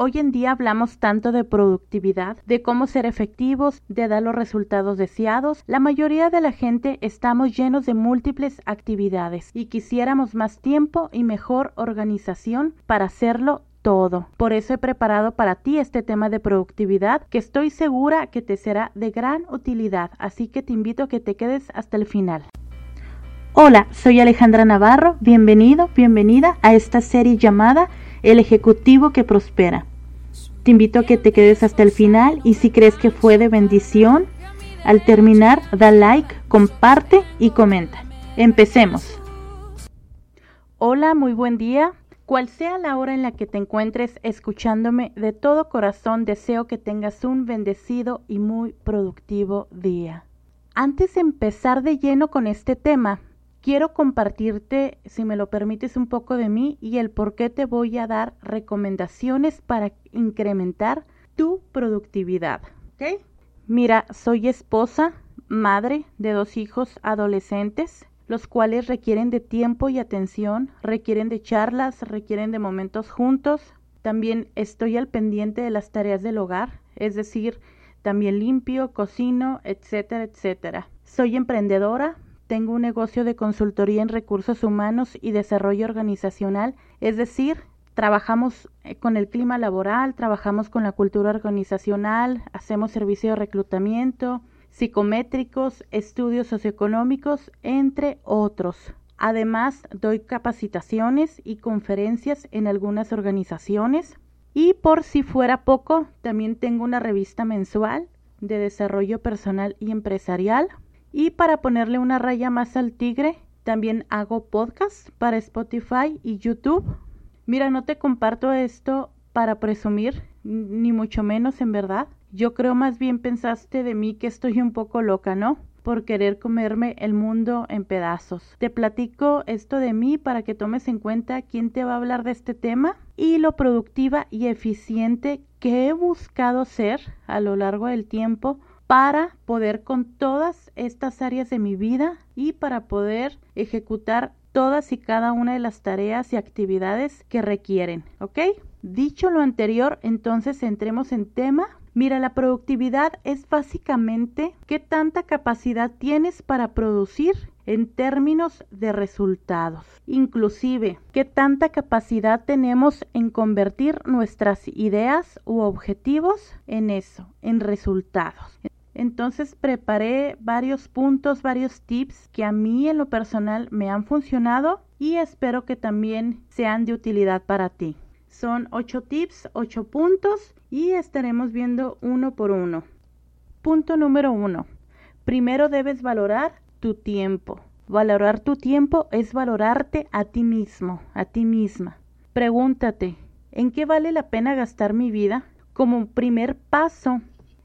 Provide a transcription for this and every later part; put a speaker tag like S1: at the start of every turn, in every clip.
S1: Hoy en día hablamos tanto de productividad, de cómo ser efectivos, de dar los resultados deseados. La mayoría de la gente estamos llenos de múltiples actividades y quisiéramos más tiempo y mejor organización para hacerlo todo. Por eso he preparado para ti este tema de productividad que estoy segura que te será de gran utilidad, así que te invito a que te quedes hasta el final. Hola, soy Alejandra Navarro, bienvenido, bienvenida a esta serie llamada El Ejecutivo que Prospera. Te invito a que te quedes hasta el final y si crees que fue de bendición, al terminar da like, comparte y comenta. Empecemos. Hola, muy buen día. Cual sea la hora en la que te encuentres escuchándome, de todo corazón deseo que tengas un bendecido y muy productivo día. Antes de empezar de lleno con este tema, quiero compartirte, si me lo permites, un poco de mí y el por qué te voy a dar recomendaciones para incrementar tu productividad. ¿Ok? Mira, soy esposa, madre de dos hijos adolescentes, los cuales requieren de tiempo y atención, requieren de charlas, requieren de momentos juntos. También estoy al pendiente de las tareas del hogar, es decir, también limpio, cocino, etcétera, etcétera. Soy emprendedora, tengo un negocio de consultoría en recursos humanos y desarrollo organizacional, es decir, trabajamos eh, con el clima laboral, trabajamos con la cultura organizacional, hacemos servicio de reclutamiento, psicométricos, estudios socioeconómicos, entre otros. Además, doy capacitaciones y conferencias en algunas organizaciones. Y por si fuera poco, también tengo una revista mensual de desarrollo personal y empresarial y para ponerle una raya más al tigre, también hago podcast para Spotify y YouTube. Mira, no te comparto esto para presumir, ni mucho menos en verdad. Yo creo más bien pensaste de mí que estoy un poco loca, ¿no? por querer comerme el mundo en pedazos. Te platico esto de mí para que tomes en cuenta quién te va a hablar de este tema y lo productiva y eficiente que he buscado ser a lo largo del tiempo para poder con todas estas áreas de mi vida y para poder ejecutar todas y cada una de las tareas y actividades que requieren, ¿ok? Dicho lo anterior, entonces entremos en tema. Mira, la productividad es básicamente qué tanta capacidad tienes para producir en términos de resultados. Inclusive, qué tanta capacidad tenemos en convertir nuestras ideas u objetivos en eso, en resultados. Entonces preparé varios puntos, varios tips que a mí en lo personal me han funcionado y espero que también sean de utilidad para ti. Son ocho tips, ocho puntos y estaremos viendo uno por uno. Punto número uno. Primero debes valorar tu tiempo. Valorar tu tiempo es valorarte a ti mismo, a ti misma. Pregúntate, ¿en qué vale la pena gastar mi vida? Como primer paso,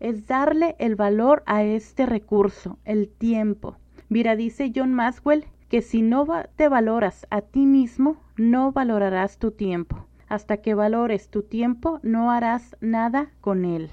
S1: es darle el valor a este recurso, el tiempo. Mira, dice John Maxwell que si no te valoras a ti mismo, no valorarás tu tiempo. Hasta que valores tu tiempo, no harás nada con él.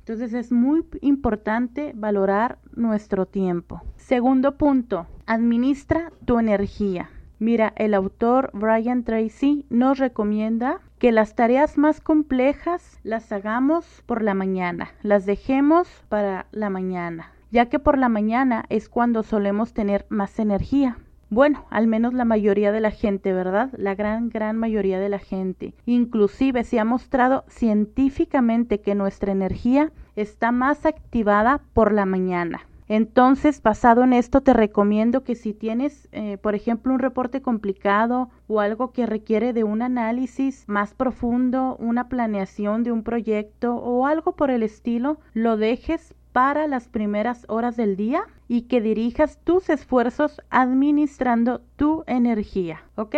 S1: Entonces es muy importante valorar nuestro tiempo. Segundo punto, administra tu energía. Mira, el autor Brian Tracy nos recomienda que las tareas más complejas las hagamos por la mañana, las dejemos para la mañana, ya que por la mañana es cuando solemos tener más energía. Bueno, al menos la mayoría de la gente, ¿verdad? La gran, gran mayoría de la gente. Inclusive se ha mostrado científicamente que nuestra energía está más activada por la mañana. Entonces, basado en esto, te recomiendo que si tienes, eh, por ejemplo, un reporte complicado o algo que requiere de un análisis más profundo, una planeación de un proyecto o algo por el estilo, lo dejes para las primeras horas del día y que dirijas tus esfuerzos administrando tu energía, ¿ok?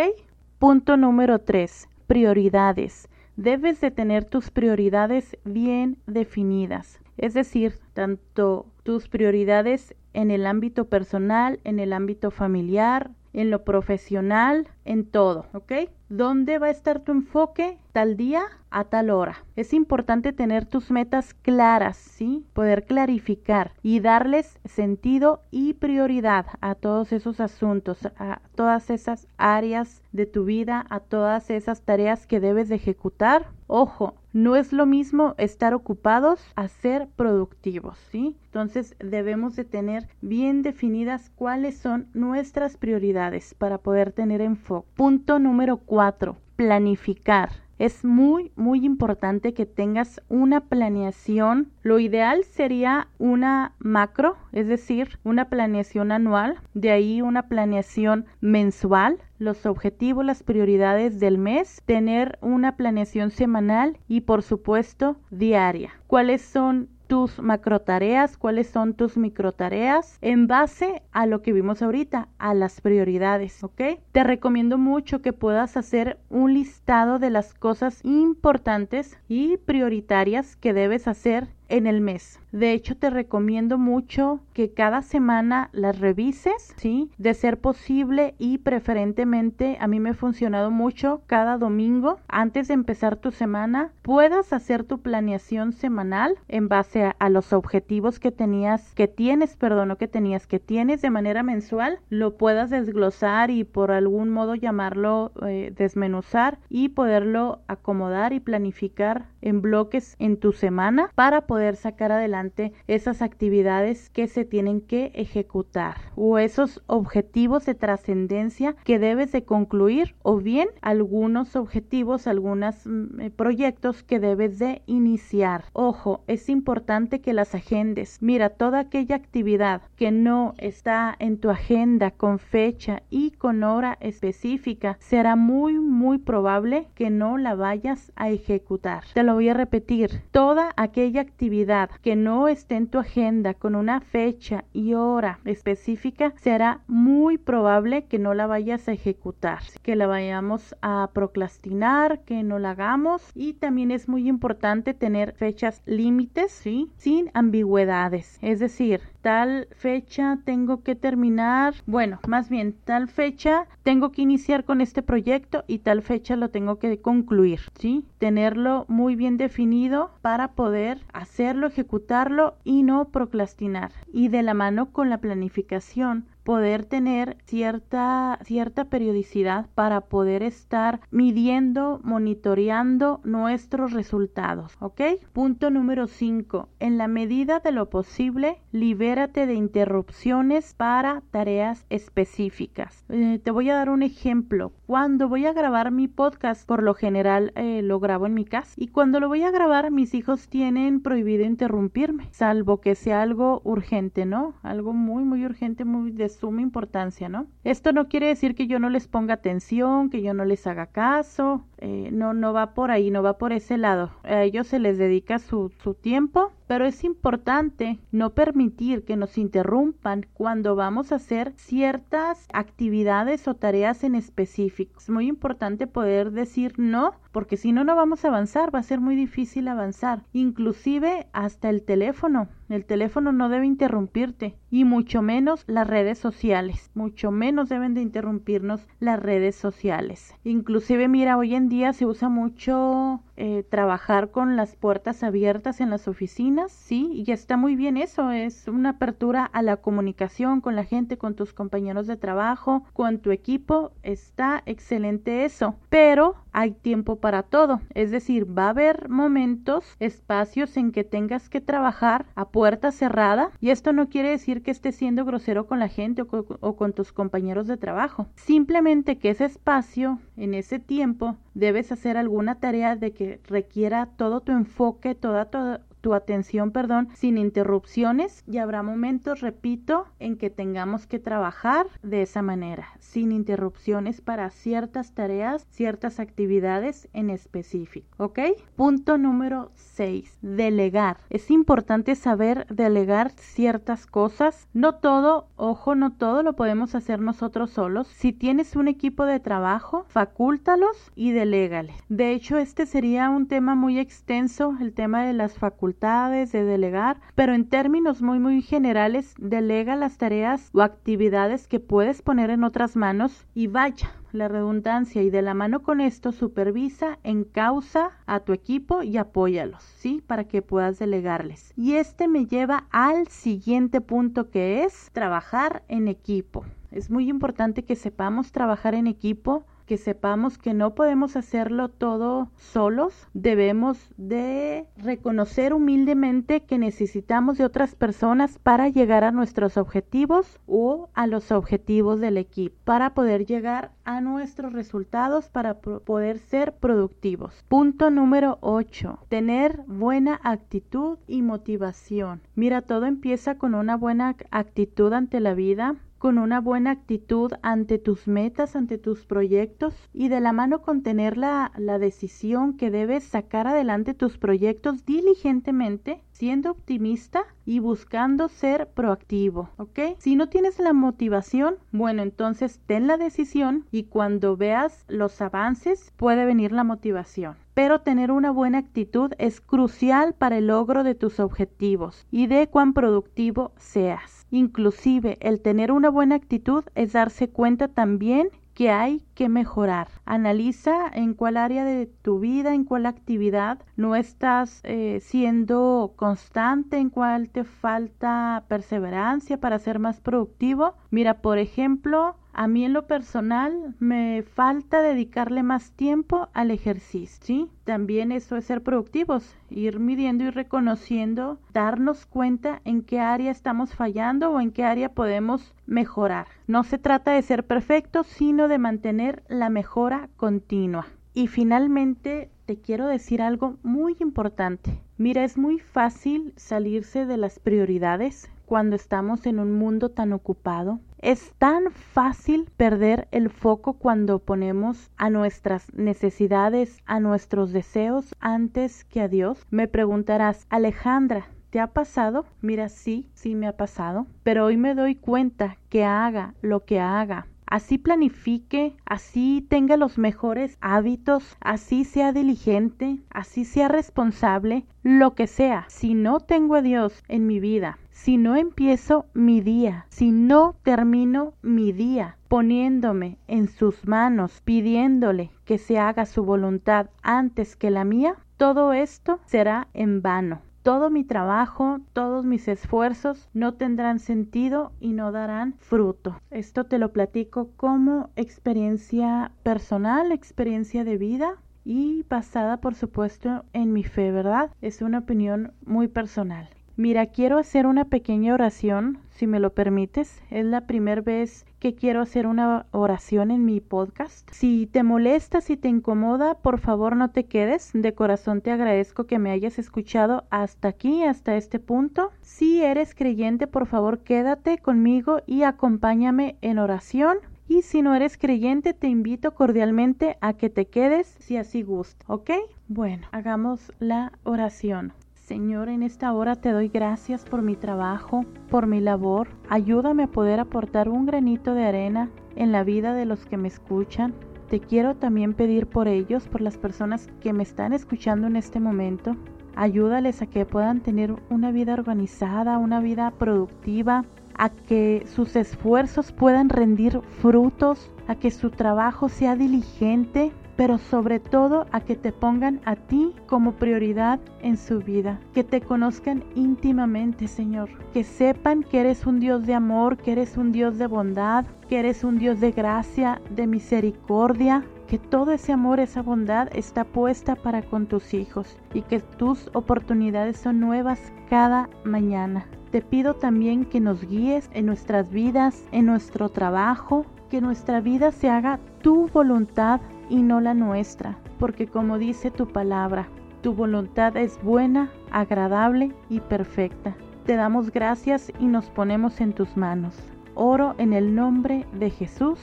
S1: Punto número 3. Prioridades. Debes de tener tus prioridades bien definidas. Es decir, tanto tus prioridades en el ámbito personal, en el ámbito familiar, en lo profesional, en todo, ¿ok? ¿Dónde va a estar tu enfoque? Tal día, a tal hora. Es importante tener tus metas claras, ¿sí? Poder clarificar y darles sentido y prioridad a todos esos asuntos, a todas esas áreas de tu vida, a todas esas tareas que debes de ejecutar. Ojo, No es lo mismo estar ocupados a ser productivos, ¿sí? Entonces debemos de tener bien definidas cuáles son nuestras prioridades para poder tener enfoque. Punto número cuatro, planificar. Es muy, muy importante que tengas una planeación. Lo ideal sería una macro, es decir, una planeación anual, de ahí una planeación mensual, los objetivos, las prioridades del mes, tener una planeación semanal y por supuesto diaria. ¿Cuáles son tus macro tareas, cuáles son tus micro tareas en base a lo que vimos ahorita, a las prioridades, ¿ok? Te recomiendo mucho que puedas hacer un listado de las cosas importantes y prioritarias que debes hacer en el mes. De hecho, te recomiendo mucho que cada semana las revises, ¿sí? De ser posible y preferentemente, a mí me ha funcionado mucho cada domingo, antes de empezar tu semana, puedas hacer tu planeación semanal en base a, los objetivos que tenías, que tienes, perdón, que tenías, que tienes de manera mensual, lo puedas desglosar y por algún modo llamarlo eh, desmenuzar y poderlo acomodar y planificar en bloques en tu semana para poder sacar adelante esas actividades que se tienen que ejecutar o esos objetivos de trascendencia que debes de concluir o bien algunos objetivos, algunos mm, eh, proyectos que debes de iniciar. Ojo, es importante que las agendes. Mira, toda aquella actividad que no está en tu agenda con fecha y con hora específica, será muy, muy probable que no la vayas a ejecutar. Te lo voy a repetir. Toda aquella actividad que no esté en tu agenda con una fecha y hora específica, será muy probable que no la vayas a ejecutar, que la vayamos a procrastinar, que no la hagamos y también es muy importante tener fechas límites, ¿sí? Sin ambigüedades, es decir, tal fecha tengo que terminar, bueno, más bien tal fecha tengo que iniciar con este proyecto y tal fecha lo tengo que concluir, ¿sí? Tenerlo muy bien definido para poder hacerlo, ejecutarlo y no procrastinar. Y de la mano con la planificación poder tener cierta, cierta periodicidad para poder estar midiendo, monitoreando nuestros resultados, ¿ok? Punto número 5. En la medida de lo posible, libérate de interrupciones para tareas específicas. Eh, te voy a dar un ejemplo. Cuando voy a grabar mi podcast, por lo general eh, lo grabo en mi casa y cuando lo voy a grabar, mis hijos tienen prohibido interrumpirme, salvo que sea algo urgente, ¿no? Algo muy, muy urgente, muy de suma importancia, ¿no? Esto no quiere decir que yo no les ponga atención, que yo no les haga caso, eh, no, no va por ahí, no va por ese lado. A ellos se les dedica su, su tiempo, pero es importante no permitir que nos interrumpan cuando vamos a hacer ciertas actividades o tareas en específico. Es muy importante poder decir no, porque si no, no vamos a avanzar, va a ser muy difícil avanzar. Inclusive hasta el teléfono. El teléfono no debe interrumpirte y mucho menos las redes sociales. Mucho menos deben de interrumpirnos las redes sociales. Inclusive, mira, hoy en día se usa mucho eh, trabajar con las puertas abiertas en las oficinas, sí, y está muy bien eso, es una apertura a la comunicación con la gente, con tus compañeros de trabajo, con tu equipo, está excelente eso, pero hay tiempo para todo, es decir, va a haber momentos, espacios en que tengas que trabajar a puerta cerrada y esto no quiere decir que estés siendo grosero con la gente o, o con tus compañeros de trabajo, simplemente que ese espacio, en ese tiempo, debes hacer alguna tarea de que requiera todo tu enfoque, toda tu, tu atención, perdón, sin interrupciones y habrá momentos, repito, en que tengamos que trabajar de esa manera, sin interrupciones para ciertas tareas, ciertas actividades en específico, ¿ok? Punto número 6, delegar. Es importante saber delegar ciertas cosas, no todo, ojo, no todo lo podemos hacer nosotros solos. Si tienes un equipo de trabajo, facúltalos y delégales. De hecho, este sería un tema muy extenso, el tema de las facultades de delegar, pero en términos muy muy generales, delega las tareas o actividades que puedes poner en otras manos y vaya, la redundancia y de la mano con esto supervisa, encausa a tu equipo y apóyalos, ¿sí? Para que puedas delegarles. Y este me lleva al siguiente punto que es trabajar en equipo. Es muy importante que sepamos trabajar en equipo que sepamos que no podemos hacerlo todo solos, debemos de reconocer humildemente que necesitamos de otras personas para llegar a nuestros objetivos o a los objetivos del equipo, para poder llegar a nuestros resultados, para poder ser productivos. Punto número 8. Tener buena actitud y motivación. Mira, todo empieza con una buena actitud ante la vida con una buena actitud ante tus metas, ante tus proyectos y de la mano con tener la, decisión que debes sacar adelante tus proyectos diligentemente, siendo optimista y buscando ser proactivo, ¿ok? Si no tienes la motivación, bueno, entonces ten la decisión y cuando veas los avances puede venir la motivación pero tener una buena actitud es crucial para el logro de tus objetivos y de cuán productivo seas. Inclusive el tener una buena actitud es darse cuenta también que hay que mejorar. Analiza en cuál área de tu vida, en cuál actividad no estás eh, siendo constante, en cuál te falta perseverancia para ser más productivo. Mira, por ejemplo, a mí en lo personal me falta dedicarle más tiempo al ejercicio. También eso es ser productivos, ir midiendo y reconociendo, darnos cuenta en qué área estamos fallando o en qué área podemos mejorar. No se trata de ser perfectos, sino de mantener la mejora continua. Y finalmente te quiero decir algo muy importante. Mira, es muy fácil salirse de las prioridades cuando estamos en un mundo tan ocupado. Es tan fácil perder el foco cuando ponemos a nuestras necesidades, a nuestros deseos antes que a Dios. Me preguntarás, Alejandra, ¿Te ha pasado? Mira, sí, sí me ha pasado, pero hoy me doy cuenta que haga lo que haga, así planifique, así tenga los mejores hábitos, así sea diligente, así sea responsable, lo que sea, si no tengo a Dios en mi vida, si no empiezo mi día, si no termino mi día poniéndome en sus manos, pidiéndole que se haga su voluntad antes que la mía, todo esto será en vano todo mi trabajo, todos mis esfuerzos no tendrán sentido y no darán fruto. Esto te lo platico como experiencia personal, experiencia de vida y basada por supuesto en mi fe, ¿verdad? Es una opinión muy personal. Mira, quiero hacer una pequeña oración, si me lo permites. Es la primera vez que quiero hacer una oración en mi podcast. Si te molesta, si te incomoda, por favor no te quedes. De corazón te agradezco que me hayas escuchado hasta aquí, hasta este punto. Si eres creyente, por favor quédate conmigo y acompáñame en oración. Y si no eres creyente, te invito cordialmente a que te quedes si así gusta, ¿ok? Bueno, hagamos la oración. Señor, en esta hora te doy gracias por mi trabajo, por mi labor. Ayúdame a poder aportar un granito de arena en la vida de los que me escuchan. Te quiero también pedir por ellos, por las personas que me están escuchando en este momento. Ayúdales a que puedan tener una vida organizada, una vida productiva, a que sus esfuerzos puedan rendir frutos, a que su trabajo sea diligente, pero sobre todo a que te pongan a ti como prioridad en su vida, que te conozcan íntimamente, Señor, que sepan que eres un Dios de amor, que eres un Dios de bondad, que eres un Dios de gracia, de misericordia, que todo ese amor, esa bondad está puesta para con tus hijos y que tus oportunidades son nuevas cada mañana. Te pido también que nos guíes en nuestras vidas, en nuestro trabajo, que nuestra vida se haga tu voluntad y no la nuestra, porque como dice tu palabra, tu voluntad es buena, agradable y perfecta. Te damos gracias y nos ponemos en tus manos. Oro en el nombre de Jesús.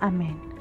S1: Amén.